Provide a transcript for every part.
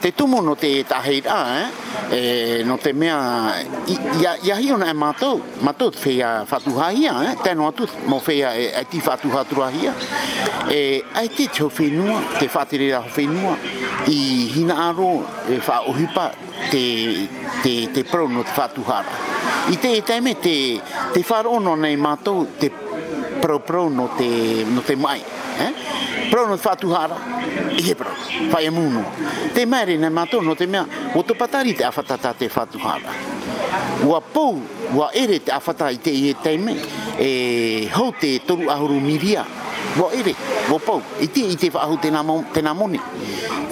te tumu no te tahi a eh? e, no te mea ia ia hi ona mato mato fe ia fatu ha ia eh? te no atu mo fe ia e, eh, e ti fatu ha tru ia e eh, ai te cho fe nu te fatire ra fe nu i hina aro e fa o hipa te te te pro no te fatu ha i te teme te te faro no nei mato te pro pro no te no te mai eh pro no fa tu hara e he pro fa e muno te mare na mato no te mea o to patari te afata te fa tu hara ua pou ua ere te afata i te i e teime e hou te toru ahuru miria ua ere ua pou i te i te whaahu te na moni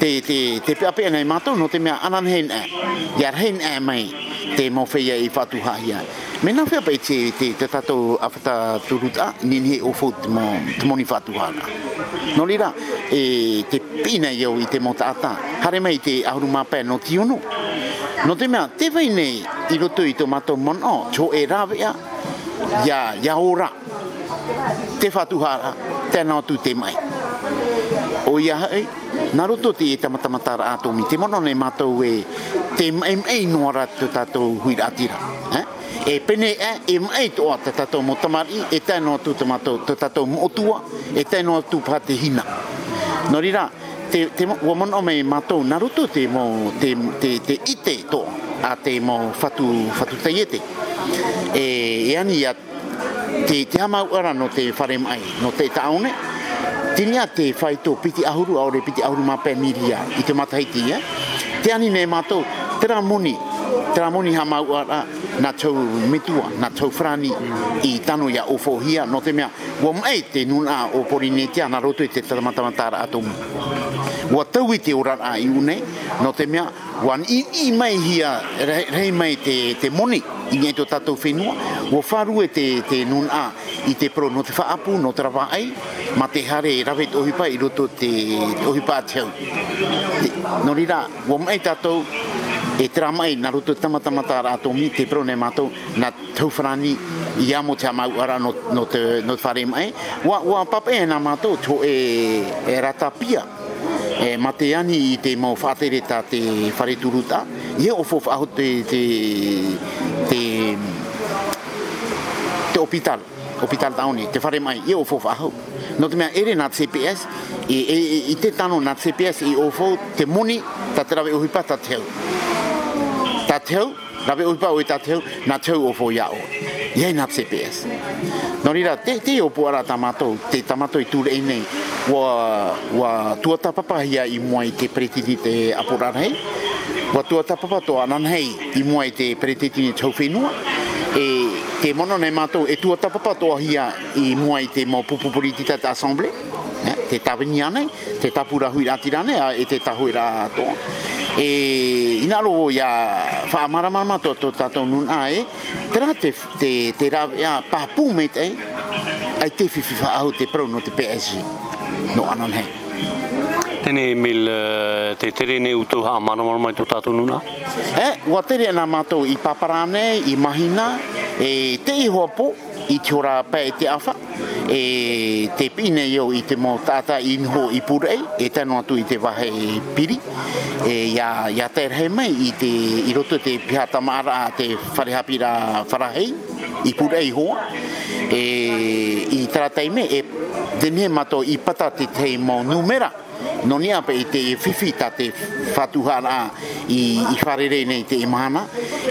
te te te pe ape ana e mato no te mea ananhen e iar hen e mai te mo feia i fatu haia me na fea pei te te te tato afata turuta ni ni o fot mo te moni fatu haia no lira e te pina io i te motata hare mai te ahuru mapa no ti uno no te mea te vai nei i roto i to mato mono cho e ravea ya ya ora te fatu haia tena tu te mai o ia naruto ti e tamata mata ra to te mono ne mato e te em e no ra to ta to hui atira e e pene e em e to ta ta to motamari e ta no to tamato to ta to motua e ta no tu pate hina no rira te te wo o me mato naruto te mo te te te ite to a te mo fatu fatu taiete e e ani te te ama ora no te fare mai no te taone tinia te fai tō piti ahuru aure piti ahuru mā pē miria i te matahiti, ia. Eh? Te ani nei mātou, tera muni, tramoni ha mau ara na tau mitua, na tau frani i tano ia ufohia hia, no te mea, wa mai te nuna o porinetia na roto i te tamatamatara atomu. Wa tau i te urara a i une, no te mea, wa i, i mai hia, rei mai te, te moni, i ngai tō tātou whenua, wa wharu e te, te nun a i te pro no te whaapu, no te rawa ai, ma te hare e rawe tohipa i roto te tohipa te hau. Nō rira, wa mai tātou, e tera mai na roto tamata mata ara ato mi te prone mato na tauwharani i amo te amau ara no, no, te, no te mai wa, wa papa e na mato to e, e rata e mateani ani i te mau whaatere ta te fare turuta i e ofo whaho te te, te te hospital hospital tauni te fare mai i e ofo whaho no te mea ere na CPS e e i te tano na CPS i e ofo te muni ta te rawe uhipa ta te tateu, na ve upa o tateu, na teu o foia o. Ye na CPS. No ni te te o po ara tamato, te tamato i tu le nei. Wa wa tu ata papa ia i moi te pretiti te apura nei. Wa tu papa to anan hei i moi te pretiti ni tau whenua. E te mono nei mato e tu ata papa to ahia i moi te mo pupu politita te assemble. Eh, te tabini ane, te tapura hui rati rane, e te tahui rato e ina ya fa mara mama to to ta to nun ai tra te te te ra ya pa pu met ai ai te fi fi fa au te pro no te ps no anon he tene mil eh, te tere uto ha mana mana mai to ta to nun eh, e wa na mato i paparane i mahina e te i ho i te ora pa e te awha, e te pina eo i te mō tātā inho i purei, e, e tanu atu i te wahe e piri, e ia, ia tērhe mai i te i roto te pihata maara a te wharehapira wharahei, i purei hoa, e i tarateime, e te nema tō i pata te tei mō numera, no ni ape te fifi ta te fatuhana i i farere nei te imana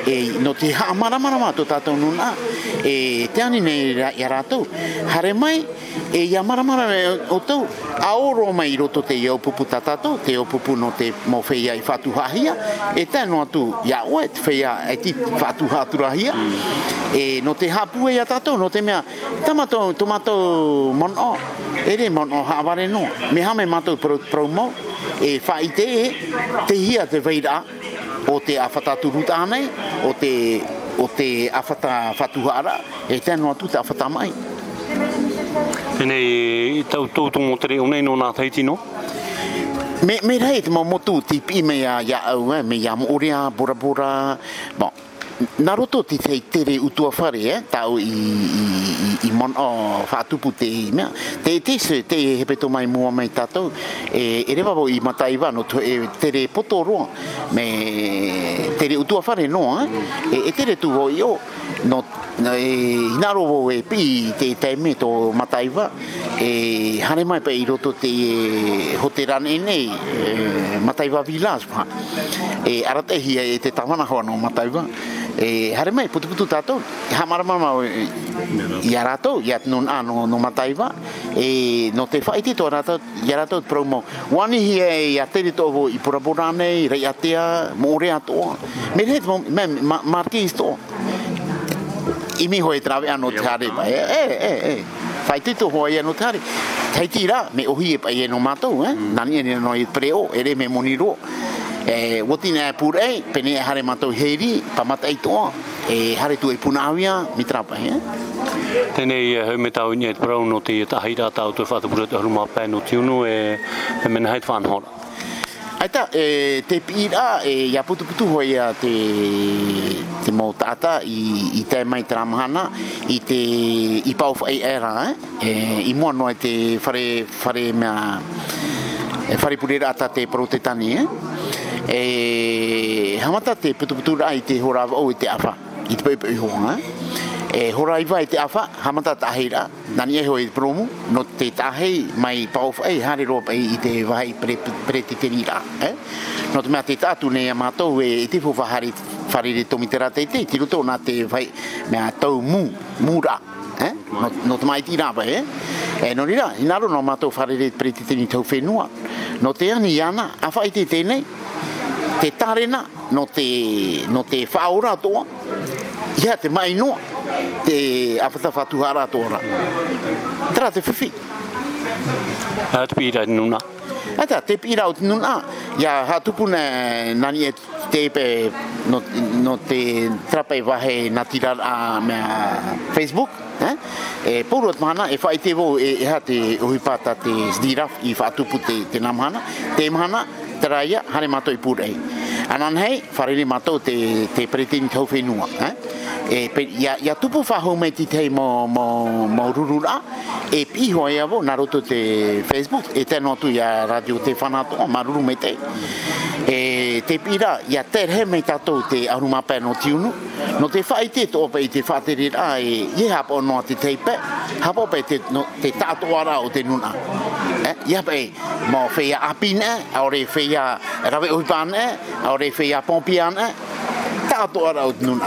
e no te ha mana mana ma ta to nuna e te ani nei ra ia rato hare mai e ia mana mana o to a oro mai roto te ia pupu ta ta to te pupu no te mo feia i fatuhahia e, e te no atu ia o te feia e ti fatuhaturahia e no te hapu e ia ta to no te mea tamato tomato mon o ere mon o ha vare no me ha me mato pro mo e faite te hia te veira o te afata turuta nei o te o te afata fatuhara e te no atu te afata mai Pene, i tau tau motere, unei no nā taiti tino? Me, me rei te mō motu, te pime ia, ia au, eh, me ia mōrea, bora bora, bon, na roto ti te tere u tua whare, eh? tau i, i, i, i mon, o oh, whātupu te i mea. Te te se, te repeto mai mo mai tātou, e, e rewabo i mata i wano, e, tere poto me tere u tua whare noa, eh? e, e tere tu ho i no, i e, hinaro ho e pi te tai me to mata i e hane mai pa i roto te eh, eh, e, hoteran e nei, e, mata i wa vilas, e arate hi e te tamana hoa no mata i e hare mai putu putu tato ha mara mama ya rato ya no no no mataiva e no e, te fai ti to rato ya rato promo one hi ya te ni to i pura pura nei re ya te more ato me le mo me marquis to i mi hoi trave ano te hare mai e e e fai e. ti to hoi ano te hare kai ti ra me ohi e pa e no mato eh nani e no i preo ere me moniro Eh, eh? e wotine e pur e pene hare mato heri pa mata i toa e hare tu e punawia mitra pa he tene i he meta o nyet pro no ti ta hira ta auto fa tu te ruma pa no tiuno e e men hait van hola aita e te pira e ya putu putu ho ya te te mo tata i i te mai tramhana i te i pau e era e i mo no te fare fare mea e fare pulir ata te protetani eh? e hamata te putuputu ai te hora o e te afa i te pepe i hoa eh? e hora i e vai te afa hamata ta hira nani e hoi promo no te ta hei mai pau ai hari ro pai i te vai pre pre te kerira e eh? no te mate ta tu nei amato e, e te fu fahari fari to mitera te te ti ruto na te vai me atau mu mura e no no te mai ti ra pai e no rira inaro no amato fari de pre te ni tau fenua no te ana afa i te tenei te tarena no te no te faura to ia te mai no te afata fatu hara to ora tra te fifi at pira nuna ata te pira ut nuna ia ha tu pune nani et te pe no no te trapa e vahe na tira a me facebook eh e puro mana e fai te fa e, e ha te hipata pata te sdiraf i fa tu pute te namana te mana teraia hane mato i pūrei. Anan hei, whareri mato te, te peritini tau whenua. Eh? E, pe, ya ia tupu whahau mei ti tei mo, mo, mo rurura, e piho e avo, naroto te Facebook, e tēnō tu ya radio te fanato o maruru mei E te pira, ia terhe mei tatou te arumapai no tiunu, no te whai te tōpe i te whateri rā, e ie hapo noa te teipe, hapo pe te, no, te tātou ara o te nuna ya pe mo fe ya apin e au re fe ya rave u pan e au re fe ya pompian e ta to ara ut nun